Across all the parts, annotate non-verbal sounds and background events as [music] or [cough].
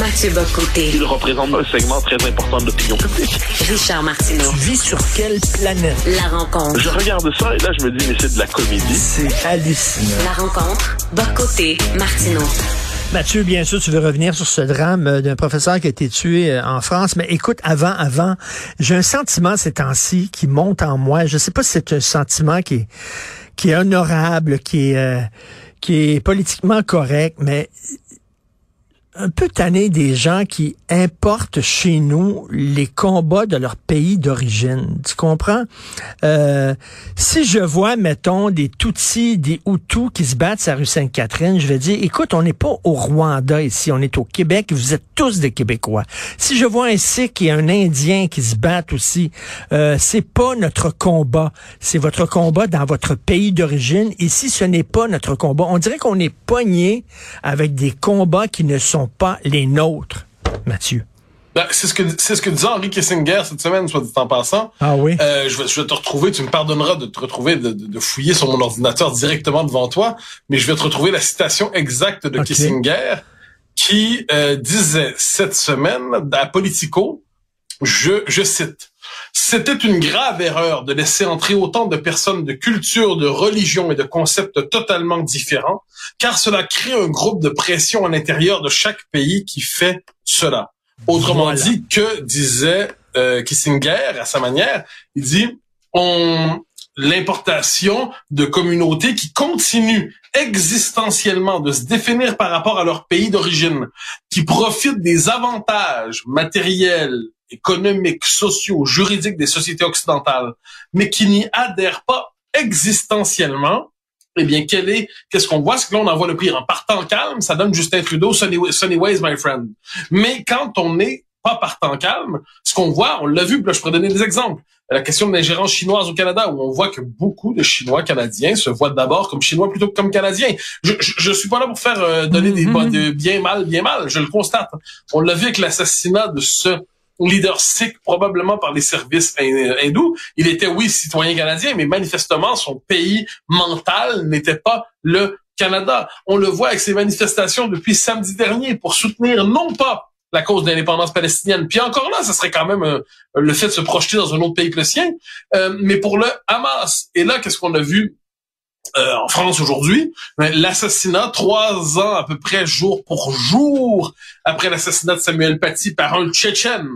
Mathieu Bocoté. Il représente un segment très important de l'opinion publique. Richard Martineau. Tu vis sur quelle planète? La rencontre. Je regarde ça et là, je me dis, mais c'est de la comédie. C'est hallucinant. La rencontre. Bocoté. Martineau. Mathieu, bien sûr, tu veux revenir sur ce drame euh, d'un professeur qui a été tué euh, en France. Mais écoute, avant, avant, j'ai un sentiment ces temps-ci qui monte en moi. Je sais pas si c'est un sentiment qui est, qui est honorable, qui est, euh, qui est politiquement correct, mais un peu tanné des gens qui importent chez nous les combats de leur pays d'origine. Tu comprends? Euh, si je vois, mettons, des Tutsis, des Hutus qui se battent sur la rue Sainte-Catherine, je vais dire, écoute, on n'est pas au Rwanda ici, on est au Québec, vous êtes tous des Québécois. Si je vois un Sikh et un Indien qui se battent aussi, euh, c'est pas notre combat, c'est votre combat dans votre pays d'origine. Ici, ce n'est pas notre combat. On dirait qu'on est pogné avec des combats qui ne sont pas les nôtres, Mathieu. Ben, c'est ce que c'est ce que disait Henry Kissinger cette semaine, soit dit en passant. Ah oui. Euh, je, vais, je vais te retrouver, tu me pardonneras de te retrouver, de, de, fouiller sur mon ordinateur directement devant toi, mais je vais te retrouver la citation exacte de Kissinger qui euh, disait cette semaine à Politico, je, je cite, c'était une grave erreur de laisser entrer autant de personnes de culture, de religion et de concepts totalement différents, car cela crée un groupe de pression à l'intérieur de chaque pays qui fait cela. Autrement dit, que disait euh, Kissinger à sa manière, il dit on l'importation de communautés qui continuent existentiellement de se définir par rapport à leur pays d'origine, qui profitent des avantages matériels, économiques, sociaux, juridiques des sociétés occidentales, mais qui n'y adhèrent pas existentiellement, eh bien, quel est, qu'est-ce qu'on voit? C'est que là, on envoie le pire. En partant calme, ça donne Justin Trudeau, sunny, sunny ways, my friend. Mais quand on n'est pas partant calme, ce qu'on voit, on l'a vu, là, je pourrais donner des exemples. La question de l'ingérence chinoise au Canada, où on voit que beaucoup de Chinois canadiens se voient d'abord comme Chinois plutôt que comme Canadiens. Je, je, je suis pas là pour faire euh, donner des Mm-hmm. de bien mal, bien mal. Je le constate. On l'a vu avec l'assassinat de ce leader sikh, probablement par les services hindous. Il était, oui, citoyen canadien, mais manifestement, son pays mental n'était pas le Canada. On le voit avec ces manifestations depuis samedi dernier pour soutenir non pas la cause de l'indépendance palestinienne. Puis encore là, ça serait quand même euh, le fait de se projeter dans un autre pays que le sien. Euh, mais pour le Hamas, et là, qu'est-ce qu'on a vu euh, en France aujourd'hui, ben, l'assassinat trois ans à peu près jour pour jour après l'assassinat de Samuel Paty par un Tchétchène,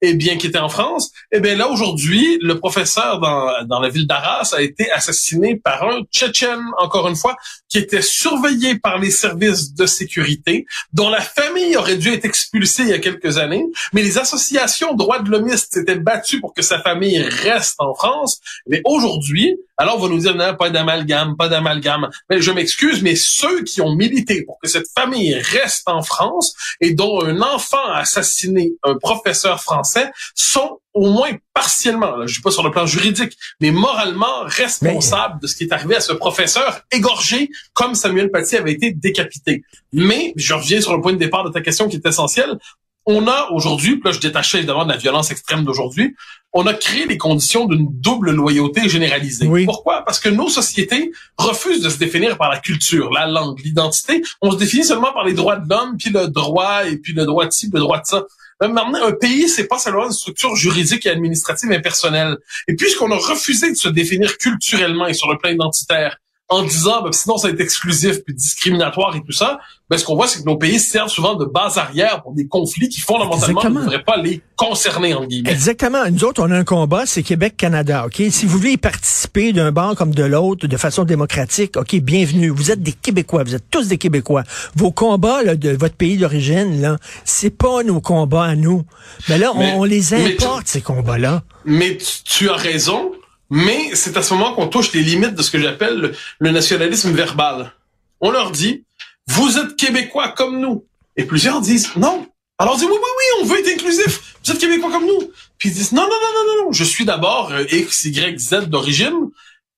et bien qui était en France, et bien là aujourd'hui, le professeur dans, dans la ville d'Arras a été assassiné par un Tchétchène, encore une fois, qui était surveillé par les services de sécurité, dont la famille aurait dû être expulsée il y a quelques années, mais les associations droits de l'homiste s'étaient battues pour que sa famille reste en France. Mais aujourd'hui, alors on va nous dire non, pas d'amalgame, pas d'amalgame. Mais je m'excuse, mais ceux qui ont milité pour que cette famille reste en France et dont un enfant a assassiné un professeur français sont au moins partiellement, là, je dis pas sur le plan juridique, mais moralement responsables de ce qui est arrivé à ce professeur égorgé comme Samuel Paty avait été décapité. Mais, je reviens sur le point de départ de ta question qui est essentielle, on a aujourd'hui, puis là je détachais évidemment de la violence extrême d'aujourd'hui, on a créé les conditions d'une double loyauté généralisée. Pourquoi? Parce que nos sociétés refusent de se définir par la culture, la langue, l'identité. On se définit seulement par les droits de l'homme, puis le droit, et puis le droit de ci, le droit de ça. Même maintenant, un pays, c'est pas seulement une structure juridique et administrative impersonnelle. Et puisqu'on a refusé de se définir culturellement et sur le plan identitaire, en disant ben, sinon ça va être exclusif puis discriminatoire et tout ça, ben, ce qu'on voit, c'est que nos pays servent souvent de base arrière pour des conflits qui fondamentalement ne devraient pas les concerner, en guillemets. Exactement. Nous autres, on a un combat, c'est Québec-Canada. OK? Si vous voulez y participer d'un banc comme de l'autre de façon démocratique, OK, bienvenue. Vous êtes des Québécois. Vous êtes tous des Québécois. Vos combats là, de votre pays d'origine, là, c'est pas nos combats à nous. Mais là, on, les importe, ces combats-là. Mais tu as raison. Mais c'est à ce moment qu'on touche les limites de ce que j'appelle le, nationalisme verbal. On leur dit, vous êtes québécois comme nous. Et plusieurs disent, non. Alors on dit, oui, oui, oui, on veut être inclusif. Vous êtes québécois comme nous. Puis ils disent, non, non, non, non, non, non, je suis d'abord euh, X, Y, Z d'origine.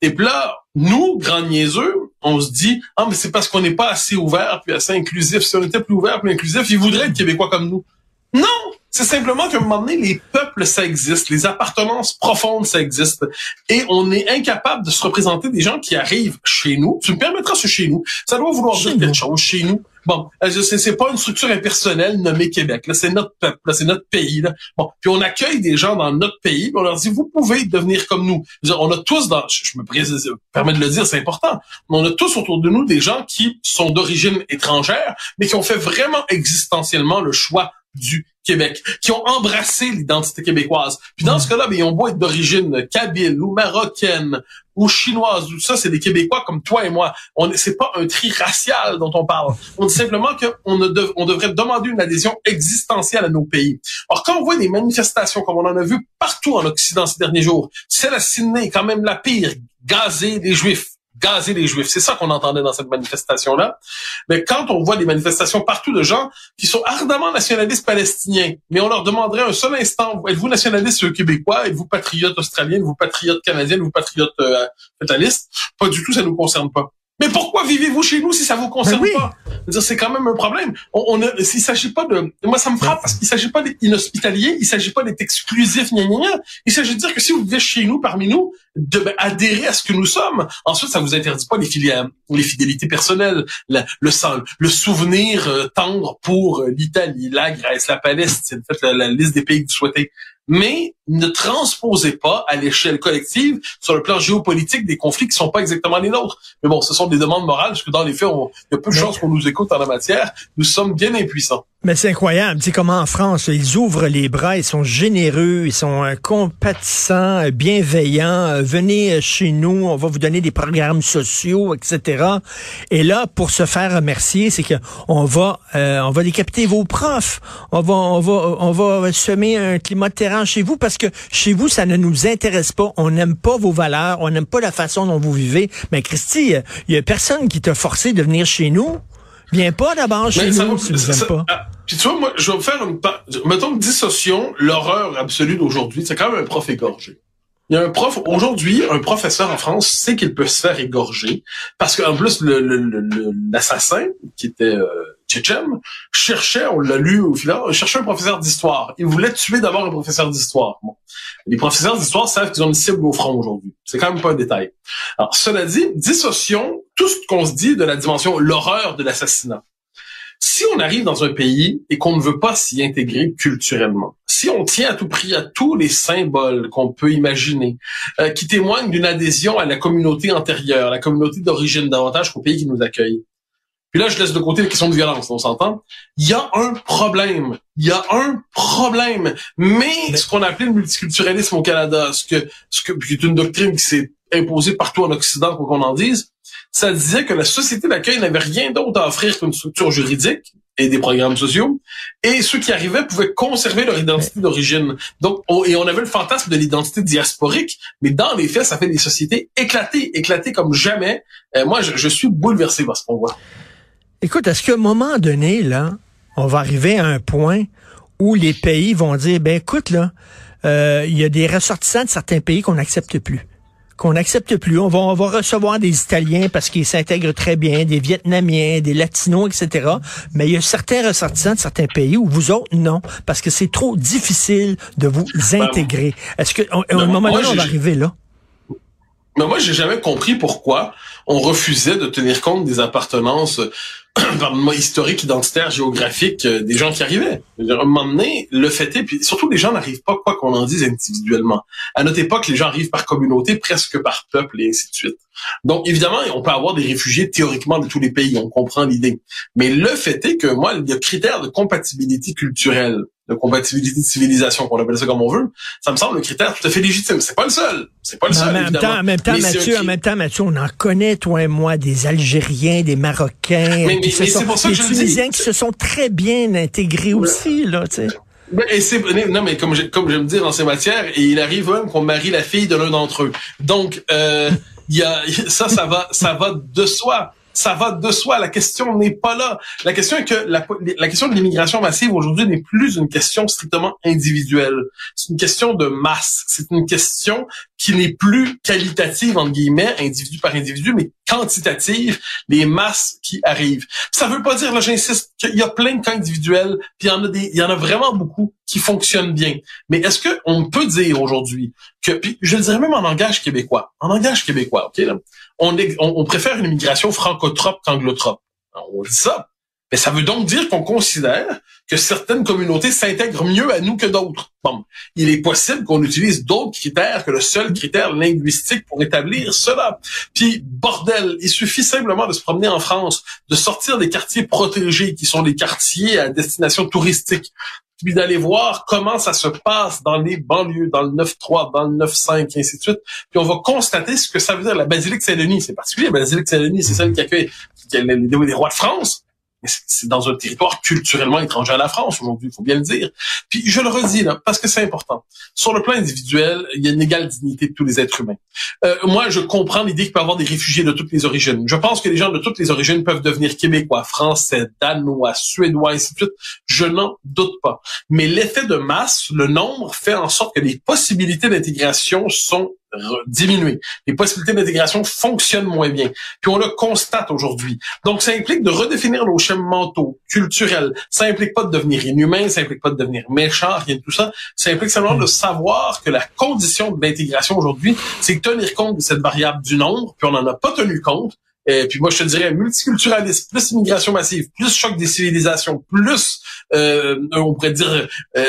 Et puis là, nous, grands niaiseux, on se dit, ah, mais c'est parce qu'on n'est pas assez ouvert puis assez inclusif. Si on était plus ouvert plus inclusif, ils voudraient être québécois comme nous. Non! C'est simplement qu'à un moment donné, les peuples, ça existe, les appartenances profondes, ça existe. Et on est incapable de se représenter des gens qui arrivent chez nous. Tu me permettras ce chez nous. Ça doit vouloir dire quelque chose chez nous. Bon, euh, c'est pas une structure impersonnelle nommée Québec. Là, c'est notre peuple, là, c'est notre pays. Là. Bon, puis on accueille des gens dans notre pays, puis on leur dit vous pouvez devenir comme nous. on a tous dans, je, me permets de le dire, c'est important. On a tous autour de nous des gens qui sont d'origine étrangère, mais qui ont fait vraiment existentiellement le choix du Québec, qui ont embrassé l'identité québécoise. Puis dans ce cas-là, ben, ils ont beau être d'origine kabyle ou marocaine ou chinoise, ou ça, c'est des Québécois comme toi et moi. On c'est pas un tri racial dont on parle. On dit simplement qu'on on devrait demander une adhésion existentielle à nos pays. Alors quand on voit des manifestations comme on en a vu partout en Occident ces derniers jours, celle à Sydney, quand même la pire, gazer des Juifs, gazer les Juifs. C'est ça qu'on entendait dans cette manifestation-là. Mais quand on voit des manifestations partout de gens qui sont ardemment nationalistes palestiniens, mais on leur demanderait un seul instant, êtes-vous nationaliste québécois, êtes-vous patriote australien, êtes-vous patriote canadien, êtes-vous patriote euh? Pas du tout, ça nous concerne pas. Mais pourquoi vivez-vous chez nous si ça vous concerne ben pas? C'est quand même un problème. On, on a, s'il s'agit pas de, moi ça me frappe parce qu'il s'agit pas d'inhospitalier, il s'agit pas d'être exclusif, gna, gna, gna. Il s'agit de dire que si vous vivez chez nous, parmi nous, de ben, adhérer à ce que nous sommes. Ensuite, ça vous interdit pas les filières, les fidélités personnelles, le le souvenir euh, tendre pour euh, l'Italie, la Grèce, la Palestine. Faites la, la liste des pays que vous souhaitez mais ne transposez pas à l'échelle collective sur le plan géopolitique des conflits qui sont pas exactement les nôtres. Mais bon, ce sont des demandes morales, parce que dans les faits, il y a peu de chances qu'on nous écoute en la matière. Nous sommes bien impuissants. Mais c'est incroyable, tu sais comment en France, ils ouvrent les bras, ils sont généreux, ils sont euh, compatissants, euh, bienveillants. Euh, venez chez nous, on va vous donner des programmes sociaux, etc. Et là, pour se faire remercier, c'est que on va, on va décapiter vos profs, on va, on va, on va semer un climat de terrain chez vous parce que chez vous, ça ne nous intéresse pas. On n'aime pas vos valeurs, on n'aime pas la façon dont vous vivez. Mais Christy, il y a personne qui t'a forcé de venir chez nous. Viens pas d'abord chez nous si vous n'aimez pas. Ah, puis tu vois, moi, je vais faire une... Mettons, dissocions l'horreur absolue d'aujourd'hui. C'est quand même un prof égorgé. Il y a un prof, aujourd'hui, un professeur en France sait qu'il peut se faire égorger parce qu'en plus, l'assassin, le, le, qui était euh, tchétchène, cherchait, on l'a lu au final, cherchait un professeur d'histoire. Il voulait tuer d'abord un professeur d'histoire. Bon. Les professeurs d'histoire savent qu'ils ont une cible au front aujourd'hui. C'est quand même pas un détail. Alors, cela dit, dissocions tout ce qu'on se dit de la dimension, l'horreur de l'assassinat. Si on arrive dans un pays et qu'on ne veut pas s'y intégrer culturellement, si on tient à tout prix à tous les symboles qu'on peut imaginer, euh, qui témoignent d'une adhésion à la communauté antérieure, la communauté d'origine davantage qu'au pays qui nous accueille, puis là, je laisse de côté la question de violence, on s'entend. Il y a un problème. Il y a un problème. Mais ce qu'on a appelé le multiculturalisme au Canada, ce que, ce que, qui est une doctrine qui s'est imposée partout en Occident, quoi qu'on en dise, ça disait que la société d'accueil n'avait rien d'autre à offrir qu'une structure juridique et des programmes sociaux, et ceux qui arrivaient pouvaient conserver leur identité d'origine. Donc, et on avait le fantasme de l'identité diasporique, mais dans les faits, ça fait des sociétés éclatées, éclatées comme jamais. Euh, moi, je, je, suis bouleversé par ce qu'on voit. Écoute, est-ce qu'à un moment donné, là, on va arriver à un point où les pays vont dire, ben écoute, là, euh, il y a des ressortissants de certains pays qu'on n'accepte plus qu'on n'accepte plus. On va, on va recevoir des Italiens parce qu'ils s'intègrent très bien, des Vietnamiens, des Latinos, etc. Mais il y a certains ressortissants de certains pays où vous autres, non, parce que c'est trop difficile de vous intégrer. Est-ce que, à un moment donné, on va arriver là? Mais moi, j'ai jamais compris pourquoi on refusait de tenir compte des appartenances [coughs] pardon-moi, historiques, identitaires, géographiques euh, des gens qui arrivaient. À un moment donné, le fait est, puis surtout les gens n'arrivent pas, quoi qu'on en dise, individuellement. À notre époque, les gens arrivent par communauté, presque par peuple, et ainsi de suite. Donc, évidemment, on peut avoir des réfugiés théoriquement de tous les pays, on comprend l'idée. Mais le fait est que, moi, a critères de compatibilité culturelle de compatibilité de civilisation, qu'on appelle ça comme on veut, ça me semble un critère tout à fait légitime. C'est pas le seul. C'est pas le seul. En même, temps, en même temps, Mathieu, en même temps, Mathieu, on en connaît, toi et moi, des Algériens, des Marocains, mais, mais, qui se sont, pour ça des je Tunisiens qui se sont très bien intégrés aussi, là, tu sais. Et c'est non mais comme je, comme j'aime dire dans ces matières, et il arrive même qu'on marie la fille de l'un d'entre eux. Donc euh, il y a ça ça va ça va de soi ça va de soi. La question n'est pas là. La question est que la, la question de l'immigration massive aujourd'hui n'est plus une question strictement individuelle. C'est une question de masse. C'est une question qui n'est plus qualitative, entre guillemets, individu par individu, mais quantitative, les masses qui arrivent. Ça veut pas dire, là, j'insiste, qu'il y a plein de cas individuels, puis il y en a des, il y en a vraiment beaucoup qui fonctionnent bien. Mais est-ce que on peut dire aujourd'hui que, puis je le dirais même en langage québécois, en langage québécois, ok, là, on, préfère une immigration francotrope qu'anglotrope. On dit ça. Mais ça veut donc dire qu'on considère que certaines communautés s'intègrent mieux à nous que d'autres. Bon, il est possible qu'on utilise d'autres critères que le seul critère linguistique pour établir cela. Puis, bordel, il suffit simplement de se promener en France, de sortir des quartiers protégés qui sont des quartiers à destination touristique, puis d'aller voir comment ça se passe dans les banlieues, dans le 9-3, dans le 9-5, et ainsi de suite. Puis on va constater ce que ça veut dire. La basilique Saint-Denis, c'est particulier. La basilique Saint-Denis, c'est celle qui accueille qui a les, les rois de France c'est dans un territoire culturellement étranger à la France aujourd'hui, il faut bien le dire. Puis je le redis là, parce que c'est important. Sur le plan individuel, il y a une égale dignité de tous les êtres humains. Euh, moi, je comprends l'idée qu'il peut y avoir des réfugiés de toutes les origines. Je pense que les gens de toutes les origines peuvent devenir québécois, français, danois, suédois, ainsi de suite. Je n'en doute pas. Mais l'effet de masse, le nombre, fait en sorte que les possibilités d'intégration sont diminuer. Les possibilités d'intégration fonctionnent moins bien. Puis on le constate aujourd'hui. Donc ça implique de redéfinir nos schémas mentaux, culturels. Ça implique pas de devenir inhumain, ça implique pas de devenir méchant, rien de tout ça. Ça implique simplement de savoir que la condition de l'intégration aujourd'hui, c'est de tenir compte de cette variable du nombre, puis on n'en a pas tenu compte. Et puis moi, je te dirais multiculturalisme, plus immigration massive, plus choc des civilisations, plus, euh, on pourrait dire, euh,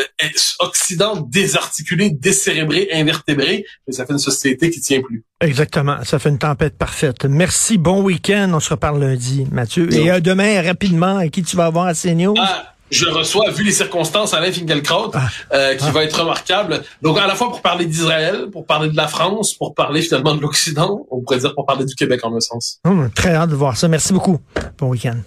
Occident désarticulé, décérébré, invertébré. Et ça fait une société qui tient plus. Exactement. Ça fait une tempête parfaite. Merci. Bon week-end. On se reparle lundi, Mathieu. Et demain, rapidement, à qui tu vas avoir à CNews? Ah je reçois, vu les circonstances, Alain Finkielkraut, ah. euh, qui ah. va être remarquable. Donc, à la fois pour parler d'Israël, pour parler de la France, pour parler finalement de l'Occident, on pourrait dire pour parler du Québec en un sens. Hum, très hâte de voir ça. Merci beaucoup. Bon week-end.